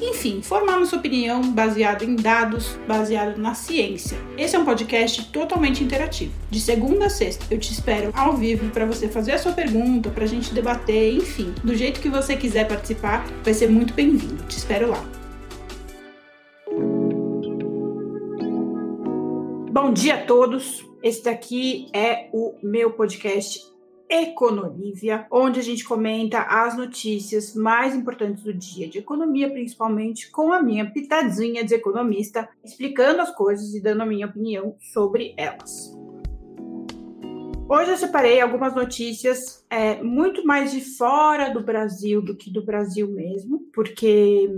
enfim, formar nossa opinião baseado em dados, baseado na ciência. Esse é um podcast totalmente interativo. De segunda a sexta, eu te espero ao vivo para você fazer a sua pergunta, para a gente debater, enfim, do jeito que você quiser participar, vai ser muito bem-vindo. Te espero lá. Bom dia a todos. Este aqui é o meu podcast Econolívia, onde a gente comenta as notícias mais importantes do dia de economia, principalmente com a minha pitadinha de economista, explicando as coisas e dando a minha opinião sobre elas. Hoje eu separei algumas notícias é, muito mais de fora do Brasil do que do Brasil mesmo, porque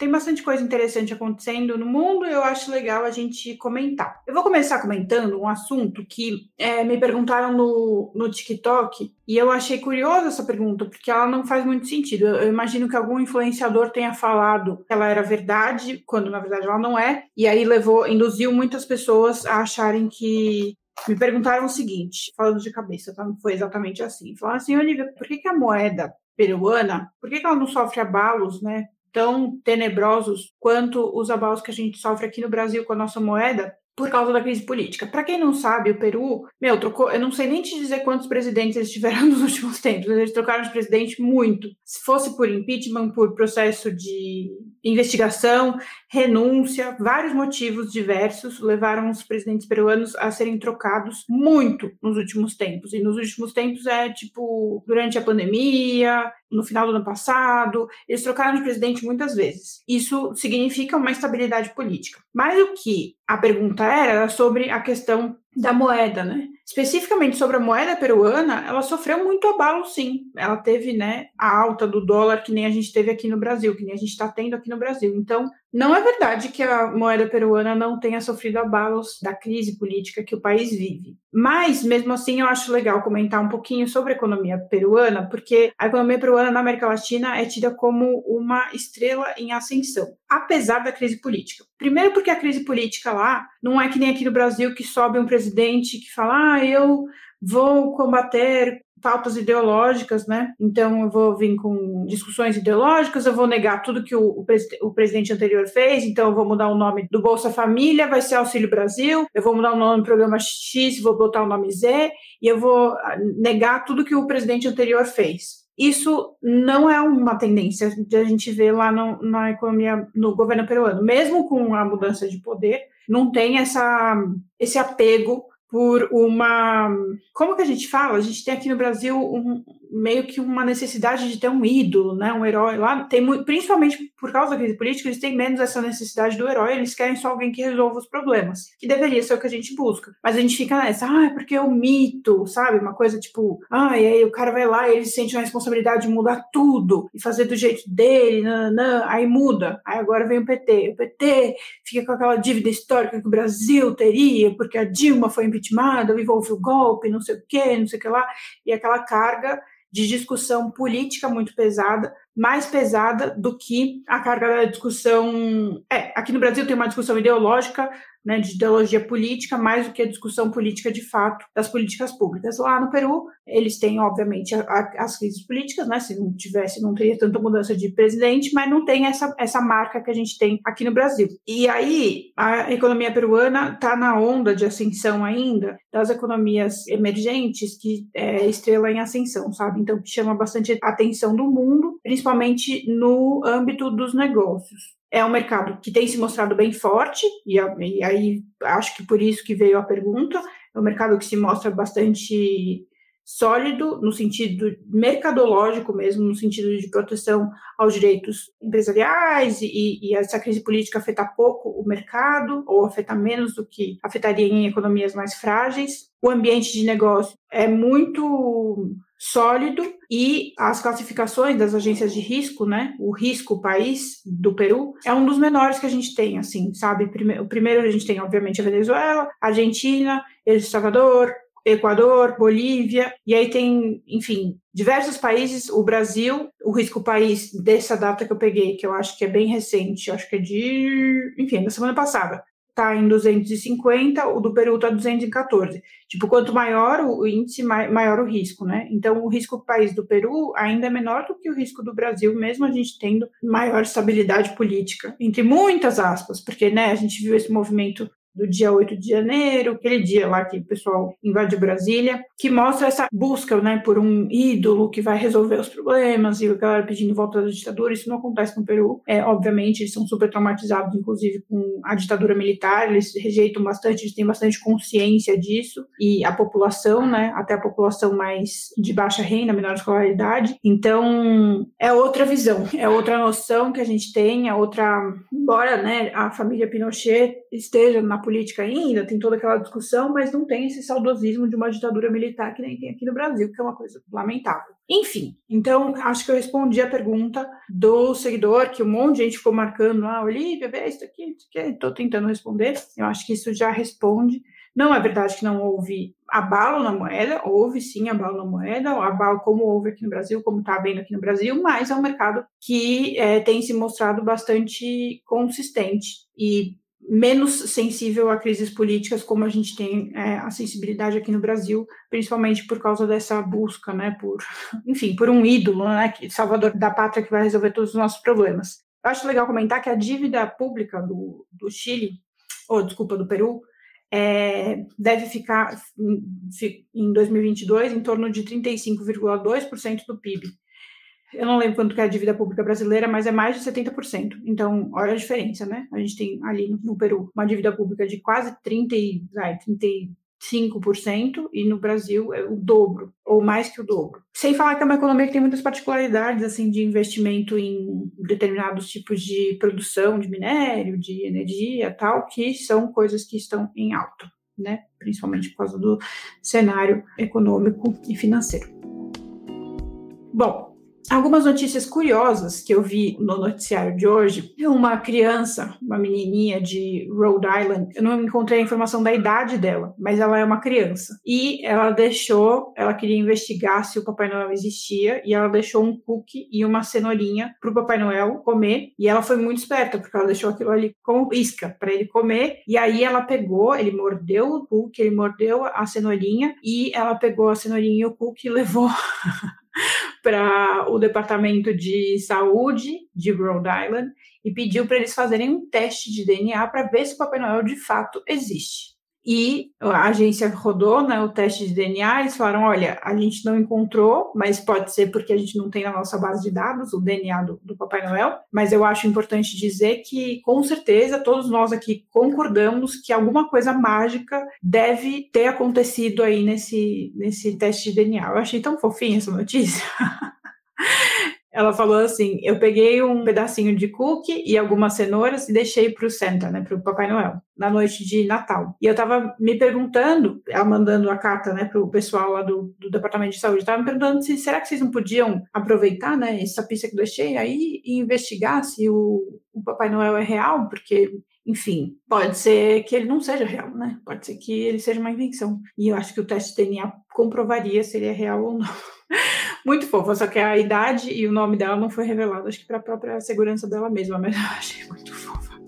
tem bastante coisa interessante acontecendo no mundo e eu acho legal a gente comentar. Eu vou começar comentando um assunto que é, me perguntaram no, no TikTok e eu achei curiosa essa pergunta, porque ela não faz muito sentido. Eu, eu imagino que algum influenciador tenha falado que ela era verdade, quando na verdade ela não é, e aí levou, induziu muitas pessoas a acharem que me perguntaram o seguinte, falando de cabeça, tá? Não foi exatamente assim. Falaram assim, Olivia, por que, que a moeda peruana, por que, ela não sofre abalos, né? Tão tenebrosos quanto os abalos que a gente sofre aqui no Brasil com a nossa moeda por causa da crise política. Para quem não sabe, o Peru, meu, trocou, eu não sei nem te dizer quantos presidentes eles tiveram nos últimos tempos, eles trocaram de presidente muito. Se fosse por impeachment, por processo de investigação, renúncia, vários motivos diversos levaram os presidentes peruanos a serem trocados muito nos últimos tempos. E nos últimos tempos é tipo durante a pandemia, no final do ano passado, eles trocaram de presidente muitas vezes. Isso significa uma estabilidade política. Mas o que a pergunta era, era sobre a questão da moeda, né? Especificamente sobre a moeda peruana, ela sofreu muito abalo, sim. Ela teve, né, a alta do dólar que nem a gente teve aqui no Brasil, que nem a gente está tendo aqui no Brasil. Então, não é verdade que a moeda peruana não tenha sofrido abalos da crise política que o país vive. Mas, mesmo assim, eu acho legal comentar um pouquinho sobre a economia peruana, porque a economia peruana na América Latina é tida como uma estrela em ascensão, apesar da crise política. Primeiro, porque a crise política lá não é que nem aqui no Brasil que sobe um presidente que fala, ah, eu vou combater pautas ideológicas, né? Então eu vou vir com discussões ideológicas, eu vou negar tudo que o, o, o, presidente anterior fez, então eu vou mudar o nome do Bolsa Família, vai ser Auxílio Brasil, eu vou mudar o nome do programa X, vou botar o nome Z, e eu vou ah, negar tudo que o presidente anterior fez. Isso não é uma tendência que a gente vê lá no, na economia, no governo peruano. Mesmo com a mudança de poder, não tem essa, esse apego por uma. Como que a gente fala? A gente tem aqui no Brasil um, meio que uma necessidade de ter um ídolo, né? Um herói lá. Tem muito, principalmente por causa da crise política, eles têm menos essa necessidade do herói, eles querem só alguém que resolva os problemas, que deveria ser o que a gente busca. Mas a gente fica nessa, ah, é porque é o mito, sabe? Uma coisa tipo, ah, e aí o cara vai lá e ele sente a responsabilidade de mudar tudo e fazer do jeito dele, nananã, aí muda. Aí agora vem o PT. O PT fica com aquela dívida histórica que o Brasil teria, porque a Dilma foi impeachmentada, houve o golpe, não sei o quê, não sei o que lá, e aquela carga de discussão política muito pesada, mais pesada do que a carga da discussão. É, aqui no Brasil tem uma discussão ideológica, né, de ideologia política, mais do que a discussão política de fato das políticas públicas. Lá no Peru, eles têm, obviamente, a, a, as crises políticas, né? Se não tivesse, não teria tanta mudança de presidente, mas não tem essa, essa marca que a gente tem aqui no Brasil. E aí, a economia peruana está na onda de ascensão ainda das economias emergentes, que é estrela em ascensão, sabe? Então, chama bastante atenção do mundo, principalmente no âmbito dos negócios é um mercado que tem se mostrado bem forte, e, e, aí acho que por isso que veio a pergunta. É um mercado que se mostra bastante sólido no sentido mercadológico mesmo, no sentido de proteção aos direitos empresariais e, e essa crise política afeta pouco o mercado ou afeta menos do que afetaria em economias mais frágeis. O ambiente de negócio é muito sólido e as classificações das agências de risco, né? O risco país do Peru é um dos menores que a gente tem, assim, sabe? O primeiro a gente tem, obviamente, a Venezuela, Argentina, El Salvador, Equador, Bolívia, e aí tem, enfim, diversos países. O Brasil, o risco país dessa data que eu peguei, que eu acho que é bem recente, acho que é de, enfim, da semana passada, tá em 250, o do Peru tá 214. Tipo, quanto maior o índice, maior o risco, né? Então, o risco país do Peru ainda é menor do que o risco do Brasil, mesmo a gente tendo maior estabilidade política, entre muitas aspas, porque, né, a gente viu esse movimento do dia 8 de janeiro, aquele dia lá que o pessoal invade Brasília, que mostra essa busca né, por um ídolo que vai resolver os problemas e a galera pedindo volta da ditadura. Isso não acontece no Peru. É, obviamente, eles são super traumatizados, inclusive, com a ditadura militar, eles rejeitam bastante, eles têm bastante consciência disso, e a população, né, até a população mais de baixa renda, menor escolaridade. Então, é outra visão, é outra noção que a gente tem, é outra. Embora né, a família Pinochet esteja na política ainda, tem toda aquela discussão, mas não tem esse saudosismo de uma ditadura militar que nem tem aqui no Brasil, que é uma coisa lamentável. Enfim, então acho que eu respondi a pergunta do seguidor, que um monte de gente ficou marcando, ah, Olivia, vê isso aqui, isso aqui, estou tentando responder. Eu acho que isso já responde. Não é verdade que não houve abalo na moeda, houve sim abalo na moeda, abalo como houve aqui no Brasil, como está havendo aqui no Brasil, mas é um mercado que é, tem se mostrado bastante consistente e menos sensível a crises políticas como a gente tem é, a sensibilidade aqui no Brasil, principalmente por causa dessa busca, né, por, enfim, por um ídolo, né, salvador da pátria que vai resolver todos os nossos problemas. Eu acho legal comentar que a dívida pública do, do Chile, ou desculpa, do Peru, é, deve ficar em 2022 em torno de 35,2% do PIB eu não lembro quanto que é a dívida pública brasileira, mas é mais de 70%. Então, olha a diferença, né? A gente tem ali no, Peru uma dívida pública de quase 30, vai, 35% e no Brasil é o dobro, ou mais que o dobro. Sem falar que é uma economia que tem muitas particularidades, assim, de investimento em determinados tipos de produção de minério, de energia, tal, que são coisas que estão em alta, né? Principalmente por causa do cenário econômico e financeiro. Bom, Algumas notícias curiosas que eu vi no noticiário de hoje. Uma criança, uma menininha de Rhode Island, eu não encontrei a informação da idade dela, mas ela é uma criança. E ela deixou, ela queria investigar se o Papai Noel existia, e ela deixou um cookie e uma cenourinha para o Papai Noel comer. E ela foi muito esperta, porque ela deixou aquilo ali como isca para ele comer. E aí ela pegou, ele mordeu o cookie, ele mordeu a cenourinha, e ela pegou a cenourinha e o cookie e levou para o Departamento de Saúde de Rhode Island e pediu para eles fazerem um teste de DNA para ver se o Papai Noel de fato existe. E a agência rodou né, o teste de DNA, eles falaram, olha, a gente não encontrou, mas pode ser porque a gente não tem na nossa base de dados o DNA do, do Papai Noel, mas eu acho importante dizer que, com certeza, todos nós aqui concordamos que alguma coisa mágica deve ter acontecido aí nesse, nesse teste de DNA. Eu achei tão fofinha essa notícia. Ela falou assim: eu peguei um pedacinho de cookie e algumas cenouras e deixei para o Santa, né, para o Papai Noel, na noite de Natal. E eu estava me perguntando, ela mandando a carta, né, para o pessoal lá do, do Departamento de Saúde, estava me perguntando se será que vocês não podiam aproveitar, né, essa pista que eu deixei aí e investigar se o, o Papai Noel é real, porque enfim, pode ser que ele não seja real, né? Pode ser que ele seja uma invenção. E eu acho que o teste de DNA comprovaria se ele é real ou não. muito fofa, só que a idade e o nome dela não foi revelado, acho que para a própria segurança dela mesma, mas eu achei muito fofa.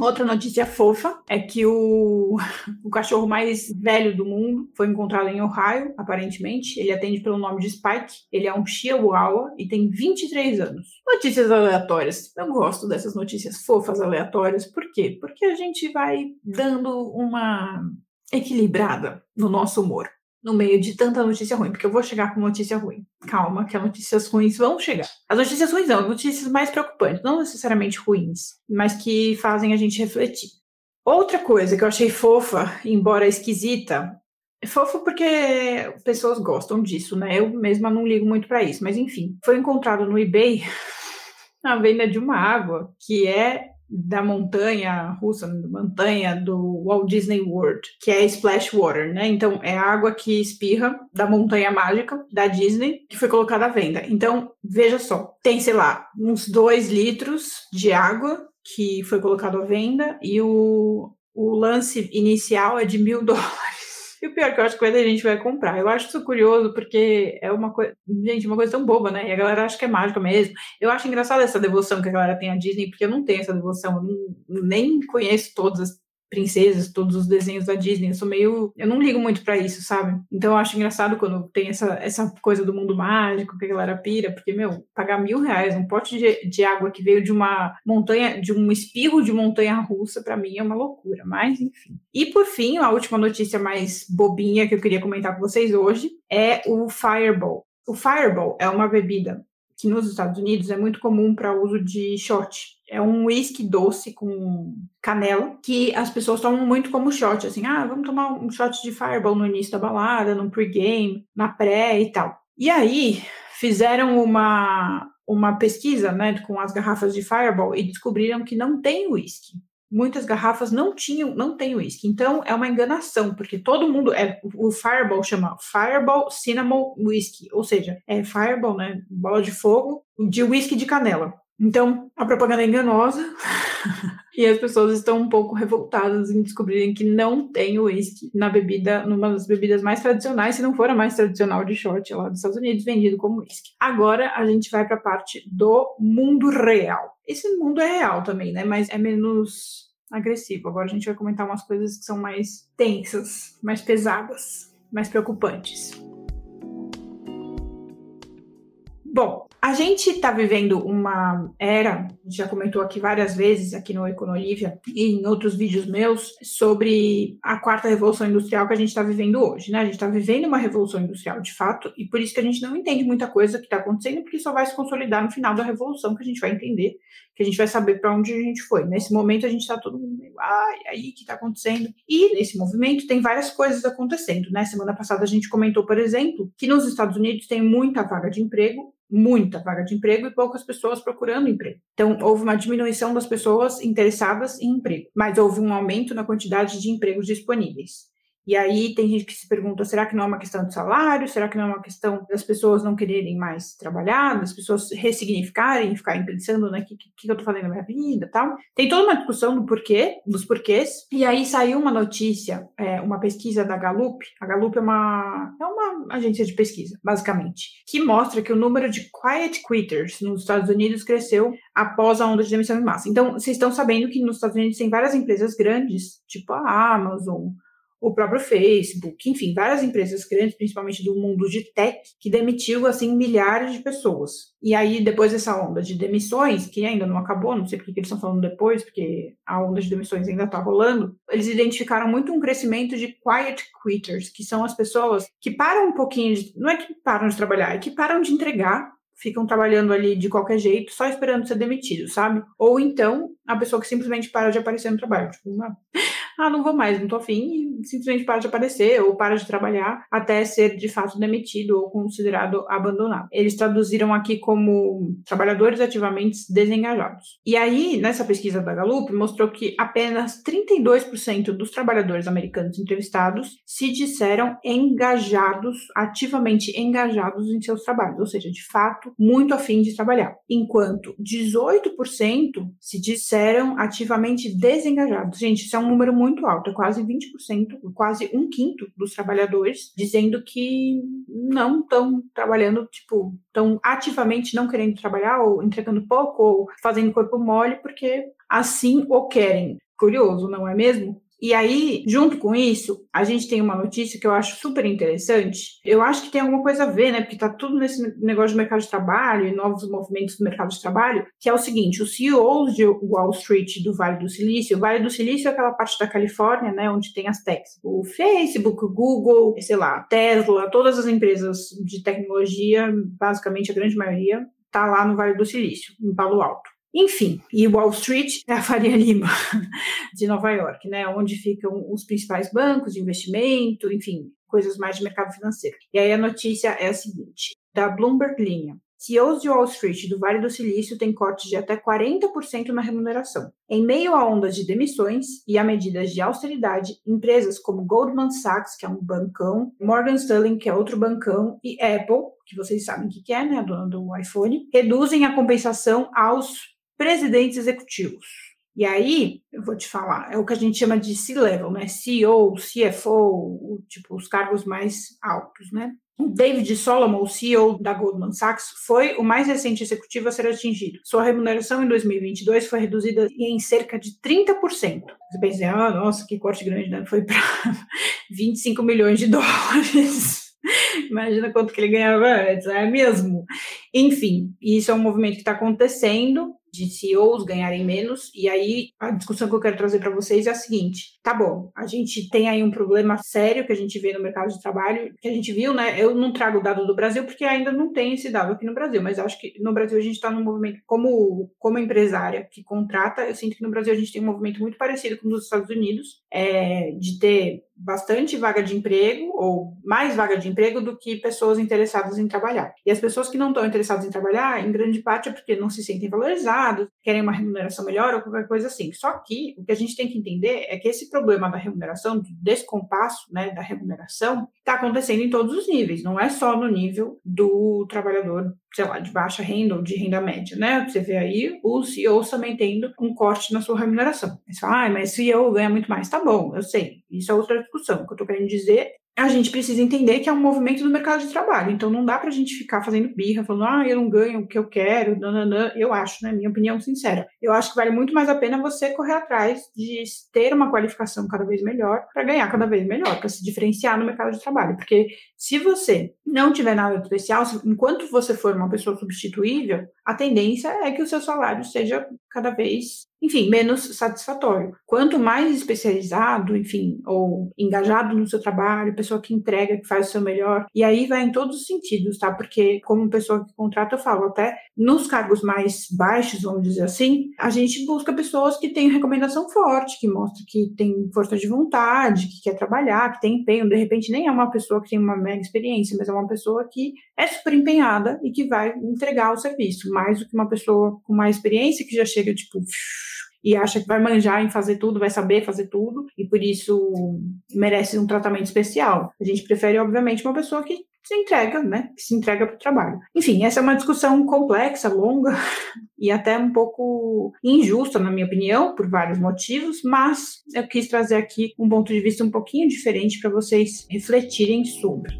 Outra notícia fofa é que o, o cachorro mais velho do mundo foi encontrado em Ohio, aparentemente. Ele atende pelo nome de Spike. Ele é um Chihuahua e tem 23 anos. Notícias aleatórias. Eu gosto dessas notícias fofas aleatórias. Por quê? Porque a gente vai dando uma equilibrada no nosso humor no meio de tanta notícia ruim, porque eu vou chegar com notícia ruim. Calma, que as notícias ruins vão chegar. As notícias ruins não, notícias mais preocupantes, não necessariamente ruins, mas que fazem a gente refletir. Outra coisa que eu achei fofa, embora esquisita, é fofa porque pessoas gostam disso, né? Eu mesma não ligo muito para isso, mas enfim, foi encontrado no eBay a venda de uma água que é da montanha russa, montanha do Walt Disney World, que é Splash Water, né? Então é água que espirra da montanha mágica da Disney que foi colocada à venda. Então veja só, tem sei lá uns dois litros de água que foi colocado à venda e o, o lance inicial é de mil dólares. E o pior é que eu acho que muita gente vai comprar. Eu acho isso curioso, porque é uma coisa. Gente, uma coisa tão boba, né? E a galera acha que é mágica mesmo. Eu acho engraçado essa devoção que a galera tem à Disney, porque eu não tenho essa devoção. Eu nem conheço todas as princesas, todos os desenhos da Disney. Eu sou meio. Eu não ligo muito para isso, sabe? Então eu acho engraçado quando tem essa, essa coisa do mundo mágico, que a galera pira, porque, meu, pagar mil reais um pote de, de água que veio de uma montanha, de um espirro de montanha russa, para mim é uma loucura. Mas, enfim. E por fim, a última notícia mais bobinha que eu queria comentar com vocês hoje é o Fireball. O Fireball é uma bebida que nos Estados Unidos é muito comum para uso de shot. É um whisky doce com canela que as pessoas tomam muito como shot, assim, ah, vamos tomar um shot de Fireball no início da balada, no pre-game, na pré e tal. E aí fizeram uma uma pesquisa, né, com as garrafas de Fireball e descobriram que não tem whisky muitas garrafas não tinham, não tem uísque. Então é uma enganação, porque todo mundo é o Fireball chama Fireball Cinnamon Whisky, ou seja, é Fireball, né, bola de fogo de whisky de canela. Então, a propaganda é enganosa e as pessoas estão um pouco revoltadas em descobrirem que não tem uísque na bebida, numa das bebidas mais tradicionais, se não for a mais tradicional de shot lá dos Estados Unidos, vendido como uísque. Agora a gente vai para a parte do mundo real. Esse mundo é real também, né? Mas é menos agressivo. Agora a gente vai comentar umas coisas que são mais tensas, mais pesadas, mais preocupantes. Bom, a gente está vivendo uma era, já comentou aqui várias vezes, aqui no Econolívia e em outros vídeos meus, sobre a quarta revolução industrial que a gente está vivendo hoje, né? A gente está vivendo uma revolução industrial de fato, e por isso que a gente não entende muita coisa que está acontecendo, porque só vai se consolidar no final da revolução que a gente vai entender, que a gente vai saber para onde a gente foi. Nesse momento a gente está todo mundo meio, ai, aí, o que está acontecendo? E nesse movimento tem várias coisas acontecendo, né? Semana passada a gente comentou, por exemplo, que nos Estados Unidos tem muita vaga de emprego muita vaga de emprego e poucas pessoas procurando emprego. Então, houve uma diminuição das pessoas interessadas em emprego, mas houve um aumento na quantidade de empregos disponíveis. E aí tem gente que se pergunta: será que não é uma questão de salário? Será que não é uma questão das pessoas não quererem mais trabalhar, das pessoas ressignificarem, ficarem pensando, né, o que, que, que eu tô fazendo na minha vida tal? Tem toda uma discussão do porquê, dos porquês. E aí saiu uma notícia, é, uma pesquisa da Gallup. A Gallup é uma, é uma agência de pesquisa, basicamente, que mostra que o número de quiet quitters nos Estados Unidos cresceu após a onda de demissão em massa. Então, vocês estão sabendo que nos Estados Unidos tem várias empresas grandes, tipo a Amazon, o próprio Facebook, enfim, várias empresas grandes, principalmente do mundo de tech, que demitiu assim milhares de pessoas. E aí depois dessa onda de demissões, que ainda não acabou, não sei porque eles estão falando depois, porque a onda de demissões ainda está rolando, eles identificaram muito um crescimento de quiet quitters, que são as pessoas que param um pouquinho, de, não é que param de trabalhar, é que param de entregar ficam trabalhando ali de qualquer jeito, só esperando ser demitido, sabe? Ou então a pessoa que simplesmente para de aparecer no trabalho, tipo, uma ah, não vou mais, não tô afim, e simplesmente para de aparecer ou para de trabalhar até ser de fato demitido ou considerado abandonado. Eles traduziram aqui como trabalhadores ativamente desengajados. E aí, nessa pesquisa da Gallup, mostrou que apenas 32% dos trabalhadores americanos entrevistados se disseram engajados, ativamente engajados em seus trabalhos, ou seja, de fato, muito afim de trabalhar. Enquanto 18% se disseram ativamente desengajados. Gente, isso é um número muito muito alta, quase 20%, quase um quinto dos trabalhadores dizendo que não estão trabalhando, tipo, estão ativamente não querendo trabalhar, ou entregando pouco, ou fazendo corpo mole, porque assim o querem. Curioso, não é mesmo? E aí, junto com isso, a gente tem uma notícia que eu acho super interessante. Eu acho que tem alguma coisa a ver, né? Porque tá tudo nesse negócio de mercado de trabalho e novos movimentos do mercado de trabalho, que é o seguinte: os CEOs de Wall Street do Vale do Silício, o Vale do Silício é aquela parte da Califórnia, né, onde tem as techs, o Facebook, o Google, sei lá, Tesla, todas as empresas de tecnologia, basicamente a grande maioria, tá lá no Vale do Silício, em Palo Alto. Enfim, e Wall Street é a Faria Lima de Nova York, né, onde ficam os principais bancos de investimento, enfim, coisas mais de mercado financeiro. E aí a notícia é a seguinte, da Bloomberg Linha. CEOs de Wall Street do Vale do Silício têm cortes de até 40% na remuneração. Em meio a ondas de demissões e a medidas de austeridade, empresas como Goldman Sachs, que é um bancão, Morgan Stanley, que é outro bancão, e Apple, que vocês sabem o que é, né, a dona do iPhone, reduzem a compensação aos presidentes executivos. E aí, eu vou te falar, é o que a gente chama de C-level, né? CEO, CFO, tipo, os cargos mais altos, né? O David Solomon, CEO da Goldman Sachs, foi o mais recente executivo a ser atingido. Sua remuneração em 2022 foi reduzida em cerca de 30%. Você pensa, ah, nossa, que corte grande, né? Foi para 25 milhões de dólares. Imagina quanto que ele ganhava antes, é mesmo? Enfim, isso é um movimento que está acontecendo de CEOs ganharem menos. E aí a discussão que eu quero trazer para vocês é a seguinte: tá bom, a gente tem aí um problema sério que a gente vê no mercado de trabalho, que a gente viu, né? Eu não trago o dado do Brasil porque ainda não tem esse dado aqui no Brasil, mas acho que no Brasil a gente está num movimento como como empresária que contrata, eu sinto que no Brasil a gente tem um movimento muito parecido com os Estados Unidos, é, de ter bastante vaga de emprego ou mais vaga de emprego do que pessoas interessadas em trabalhar. E as pessoas que não estão interessadas em trabalhar, em grande parte é porque não se sentem valorizados, querem uma remuneração melhor ou qualquer coisa assim. Só que o que a gente tem que entender é que esse problema da remuneração, do descompasso né, da remuneração, está acontecendo em todos os níveis, não é só no nível do trabalhador, sei lá, de baixa renda ou de renda média, né? Você vê aí os CEOs também tendo um corte na sua remuneração. Você fala, ah, mas CEO ganha muito mais. Tá bom, eu sei. Isso é outra discussão. O que eu estou querendo dizer a gente precisa entender que é um movimento do mercado de trabalho. Então não dá para a gente ficar fazendo birra, falando, ah, eu não ganho o que eu quero, nananã. Eu acho, né? Minha opinião sincera. Eu acho que vale muito mais a pena você correr atrás de ter uma qualificação cada vez melhor para ganhar cada vez melhor, para se diferenciar no mercado de trabalho. Porque se você não tiver nada especial, enquanto você for uma pessoa substituível, a tendência é que o seu salário seja cada vez enfim, menos satisfatório. Quanto mais especializado, enfim, ou engajado no seu trabalho, pessoa que entrega, que faz o seu melhor, e aí vai em todos os sentidos, tá? Porque, como pessoa que contrata, eu falo, até nos cargos mais baixos, vamos dizer assim, a gente busca pessoas que têm recomendação forte, que mostra que tem força de vontade, que quer trabalhar, que tem empenho. De repente, nem é uma pessoa que tem uma mega experiência, mas é uma pessoa que é super empenhada e que vai entregar o serviço, mais do que uma pessoa com mais experiência que já chega, tipo, e acha que vai manjar em fazer tudo, vai saber fazer tudo, e por isso merece um tratamento especial. A gente prefere, obviamente, uma pessoa que se entrega, né? Se entrega para o trabalho. Enfim, essa é uma discussão complexa, longa e até um pouco injusta, na minha opinião, por vários motivos, mas eu quis trazer aqui um ponto de vista um pouquinho diferente para vocês refletirem sobre.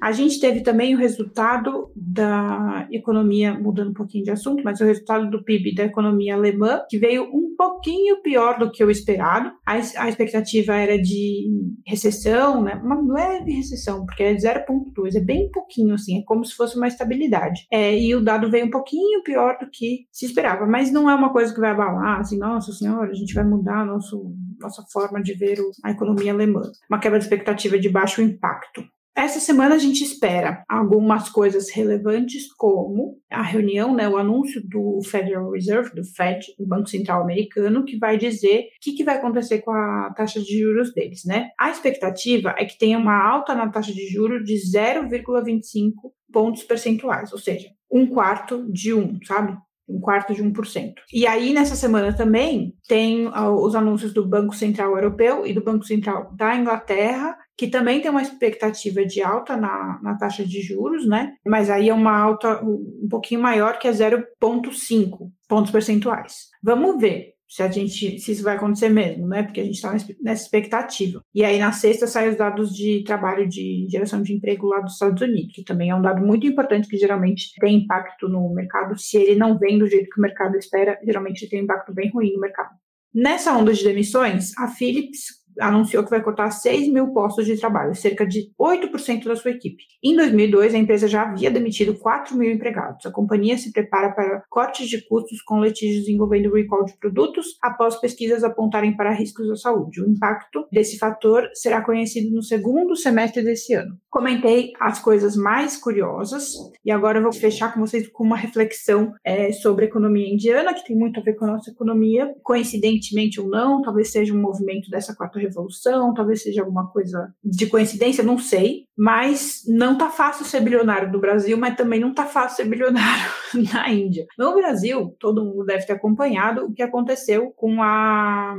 A gente teve também o resultado da economia, mudando um pouquinho de assunto, mas o resultado do PIB da economia alemã, que veio um pouquinho pior do que o esperado. A, a expectativa era de recessão, né? uma leve recessão, porque é 0,2, é bem pouquinho assim, é como se fosse uma estabilidade. É, e o dado veio um pouquinho pior do que se esperava, mas não é uma coisa que vai abalar, assim, nossa senhora, a gente vai mudar nosso, nossa forma de ver a economia alemã. Uma quebra de expectativa de baixo impacto. Essa semana a gente espera algumas coisas relevantes, como a reunião, né, o anúncio do Federal Reserve, do Fed, o Banco Central Americano, que vai dizer o que, que vai acontecer com a taxa de juros deles, né? A expectativa é que tenha uma alta na taxa de juros de 0,25 pontos percentuais, ou seja, um quarto de um, sabe? Um quarto de 1%. E aí, nessa semana também, tem os anúncios do Banco Central Europeu e do Banco Central da Inglaterra, que também tem uma expectativa de alta na, na taxa de juros, né? Mas aí é uma alta um pouquinho maior, que é 0,5 pontos percentuais. Vamos ver se a gente se isso vai acontecer mesmo, né? Porque a gente está nessa expectativa. E aí na sexta saem os dados de trabalho de geração de emprego lá dos Estados Unidos, que também é um dado muito importante que geralmente tem impacto no mercado. Se ele não vem do jeito que o mercado espera, geralmente tem um impacto bem ruim no mercado. Nessa onda de demissões, a Philips anunciou que vai cortar 6 mil postos de trabalho, cerca de 8% da sua equipe. Em 2002, a empresa já havia demitido 4 mil empregados. A companhia se prepara para cortes de custos com litígios envolvendo recall de produtos, após pesquisas apontarem para riscos à saúde. O impacto desse fator será conhecido no segundo semestre desse ano. Comentei as coisas mais curiosas e agora eu vou fechar com vocês com uma reflexão é, sobre economia indiana, que tem muito a ver com a nossa economia, coincidentemente ou não, talvez seja um movimento dessa quarta revolução, talvez seja alguma coisa de coincidência, não sei, Mas não tá fácil ser bilionário no Brasil, mas também não tá fácil ser bilionário na Índia. No Brasil, todo mundo deve ter acompanhado o que aconteceu com a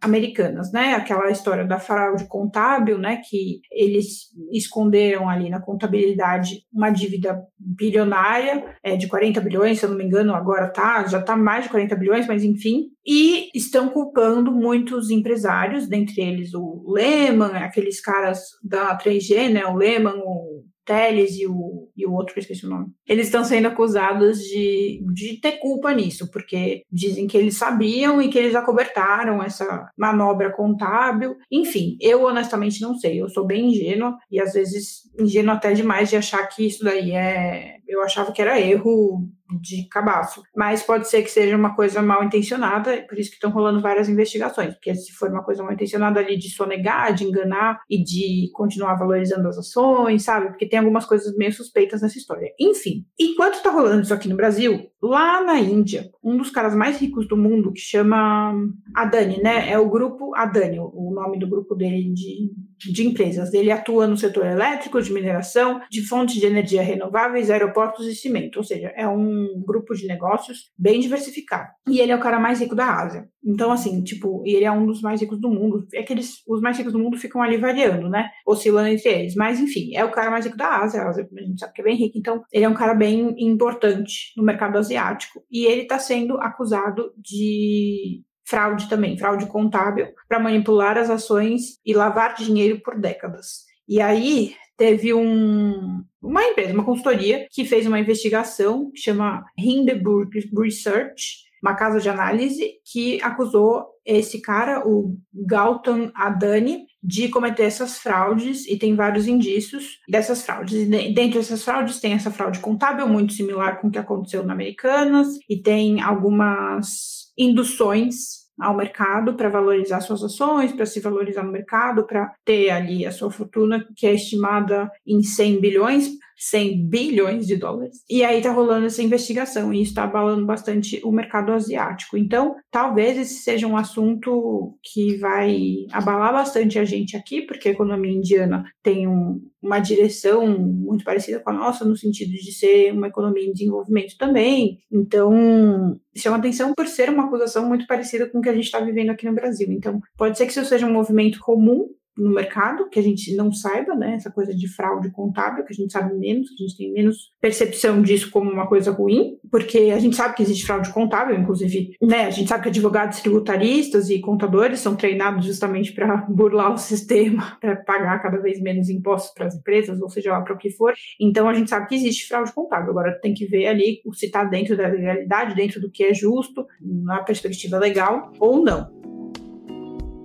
Americanas, né? Aquela história da fraude contábil, né? Que eles esconderam ali na contabilidade uma dívida bilionária é, de 40 bilhões, se eu não me engano, agora tá, já tá mais de 40 bilhões, mas enfim, e estão culpando muitos empresários, dentre eles o Lehman, aqueles caras da 3G, né? O Lehman, o Teles e o, e o outro esqueci o nome. Eles estão sendo acusados de, de ter culpa nisso, porque dizem que eles sabiam e que eles acobertaram essa manobra contábil. Enfim, eu honestamente não sei. Eu sou bem ingênua e às vezes ingênua até demais de achar que isso daí é. Eu achava que era erro de cabaço. Mas pode ser que seja uma coisa mal intencionada, por isso que estão rolando várias investigações. Porque se for uma coisa mal intencionada ali de sonegar, de enganar e de continuar valorizando as ações, sabe? Porque tem algumas coisas meio suspeitas nessa história. Enfim, enquanto está rolando isso aqui no Brasil, lá na Índia, um dos caras mais ricos do mundo, que chama Adani, né? É o grupo Adani, o nome do grupo dele de, de empresas. Ele atua no setor elétrico, de mineração, de fontes de energia renováveis, aeroportos e cimento. Ou seja, é um grupo de negócios bem diversificado. E ele é o cara mais rico da Ásia. Então, assim, tipo, ele é um dos mais ricos do mundo. É que eles, os mais ricos do mundo ficam ali variando, né? Oscilando entre eles. Mas, enfim, é o cara mais rico da Ásia, a gente sabe que é bem rico. Então, ele é um cara bem importante no mercado asiático. E ele está sendo acusado de fraude também, fraude contábil, para manipular as ações e lavar dinheiro por décadas. E aí teve um, uma empresa, uma consultoria, que fez uma investigação que chama Hindenburg Research, uma casa de análise, que acusou esse cara, o Gautam Adani, de cometer essas fraudes e tem vários indícios dessas fraudes. E dentro dessas fraudes tem essa fraude contábil muito similar com o que aconteceu na Americanas e tem algumas induções ao mercado para valorizar suas ações, para se valorizar no mercado, para ter ali a sua fortuna, que é estimada em 100 bilhões, 100 bilhões de dólares. E aí tá rolando essa investigação e está abalando bastante o mercado asiático. Então, talvez esse seja um assunto que vai abalar bastante a gente aqui, porque a economia indiana tem um, uma direção muito parecida com a nossa, no sentido de ser uma economia em desenvolvimento também. Então, chama atenção por ser uma acusação muito parecida com o que a gente está vivendo aqui no Brasil. Então, pode ser que isso seja um movimento comum no mercado, que a gente não saiba, né? Essa coisa de fraude contábil, que a gente sabe menos, que a gente tem menos percepção disso como uma coisa ruim, porque a gente sabe que existe fraude contábil, inclusive, né? A gente sabe que advogados tributaristas e contadores são treinados justamente para burlar o sistema, para pagar cada vez menos impostos para as empresas, ou seja lá para o que for. Então a gente sabe que existe fraude contábil. Agora tem que ver ali se está dentro da legalidade, dentro do que é justo, na perspectiva legal ou não.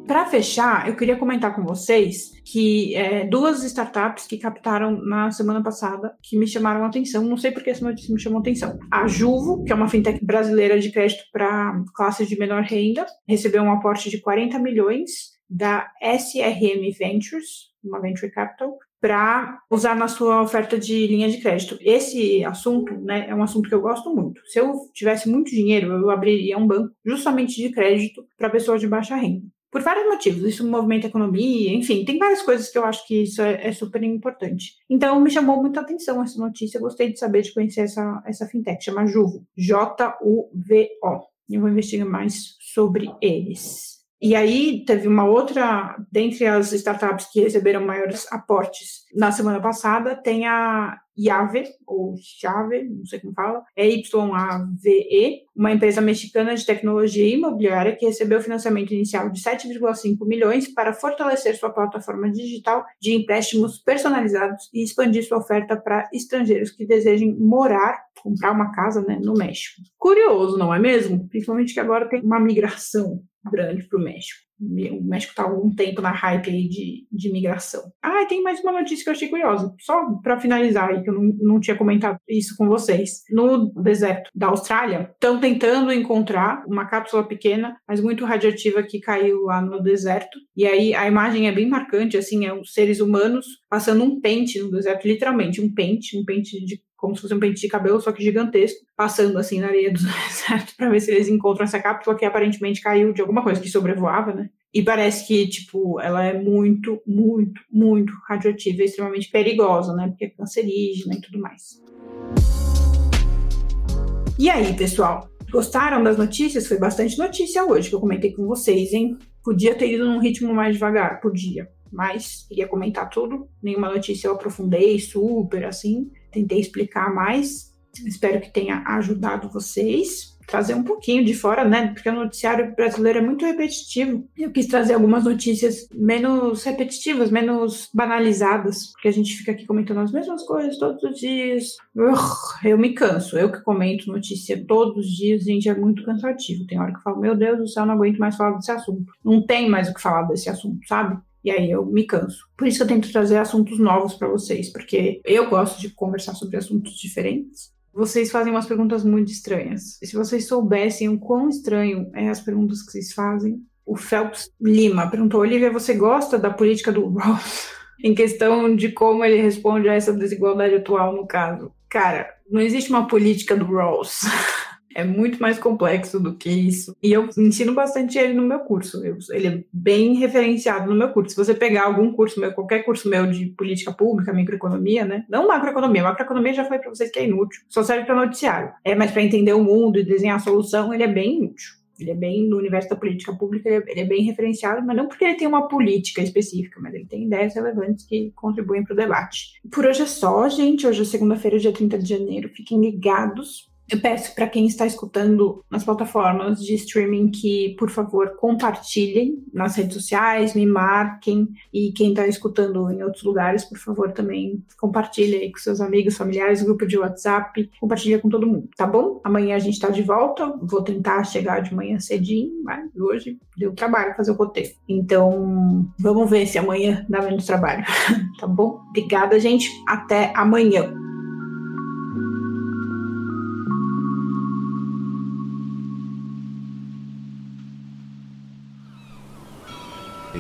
Para fechar, eu queria comentar com vocês que é, duas startups que captaram na semana passada que me chamaram a atenção. Não sei porque essa notícia me chamou a atenção. A Juvo, que é uma fintech brasileira de crédito para classes de menor renda, recebeu um aporte de 40 milhões da SRM Ventures, uma venture capital, para usar na sua oferta de linha de crédito. Esse assunto né, é um assunto que eu gosto muito. Se eu tivesse muito dinheiro, eu abriria um banco justamente de crédito para pessoas de baixa renda por vários motivos. Isso movimenta a economia, enfim, tem várias coisas que eu acho que isso é, é super importante. Então, me chamou muita atenção essa notícia. Gostei de saber, de conhecer essa, essa fintech, chama Juvo, J-U-V-O. Eu vou investigar mais sobre eles. E aí teve uma outra, dentre as startups que receberam maiores aportes na semana passada, tem a Yave, ou Chave, não sei como fala, é Y-A-V-E, uma empresa mexicana de tecnologia imobiliária que recebeu financiamento inicial de 7,5 milhões para fortalecer sua plataforma digital de empréstimos personalizados e expandir sua oferta para estrangeiros que desejem morar, comprar uma casa né, no México. Curioso, não é mesmo? Principalmente que agora tem uma migração grande para o México. O México está há algum tempo na hype aí de, de migração. Ah, tem mais uma notícia que eu achei curiosa. Só para finalizar aí, que eu não, não tinha comentado isso com vocês. No deserto da Austrália, estão tentando encontrar uma cápsula pequena, mas muito radioativa que caiu lá no deserto. E aí a imagem é bem marcante, assim, é os seres humanos passando um pente no deserto, literalmente, um pente, um pente de como se fosse um pente de cabelo, só que gigantesco, passando assim na areia do deserto para ver se eles encontram essa cápsula que aparentemente caiu de alguma coisa que sobrevoava, né? E parece que, tipo, ela é muito, muito, muito radioativa e extremamente perigosa, né? Porque é cancerígena e tudo mais. E aí, pessoal? Gostaram das notícias? Foi bastante notícia hoje que eu comentei com vocês, hein? Podia ter ido num ritmo mais devagar, podia. Mas queria comentar tudo. Nenhuma notícia eu aprofundei super assim. Tentei explicar mais. Espero que tenha ajudado vocês trazer um pouquinho de fora, né? Porque o noticiário brasileiro é muito repetitivo. Eu quis trazer algumas notícias menos repetitivas, menos banalizadas, porque a gente fica aqui comentando as mesmas coisas todos os dias. eu me canso. Eu que comento notícia todos os dias, gente, é muito cansativo. Tem hora que eu falo, meu Deus do céu, não aguento mais falar desse assunto. Não tem mais o que falar desse assunto, sabe? E aí eu me canso. Por isso que eu tento trazer assuntos novos para vocês, porque eu gosto de conversar sobre assuntos diferentes vocês fazem umas perguntas muito estranhas. E se vocês soubessem o quão estranho é as perguntas que vocês fazem, o Phelps Lima perguntou: Olivia, você gosta da política do Ross? em questão de como ele responde a essa desigualdade atual no caso. Cara, não existe uma política do Rawls. É muito mais complexo do que isso. E eu ensino bastante ele no meu curso. Eu, ele é bem referenciado no meu curso. Se você pegar algum curso meu, qualquer curso meu de política pública, microeconomia, né? Não macroeconomia. Macroeconomia já falei para vocês que é inútil. Só serve para noticiário. É, mas para entender o mundo e desenhar a solução, ele é bem útil. Ele é bem, no universo da política pública, ele é, ele é, bem referenciado, mas não porque ele tem uma política específica, mas ele tem ideias relevantes que contribuem para o debate. Por hoje é só, gente. Hoje é segunda-feira, dia 30 de janeiro. Fiquem ligados eu peço para quem está escutando nas plataformas de streaming que, por favor, compartilhem nas redes sociais, me marquem. E quem está escutando em outros lugares, por favor, também compartilhe aí com seus amigos, familiares, grupo de WhatsApp, compartilha com todo mundo, tá bom? Amanhã a gente está de volta. Vou tentar chegar de manhã cedinho, mas hoje deu trabalho fazer o roteiro. Então, vamos ver se amanhã dá menos trabalho, tá bom? Obrigada, gente. Até amanhã.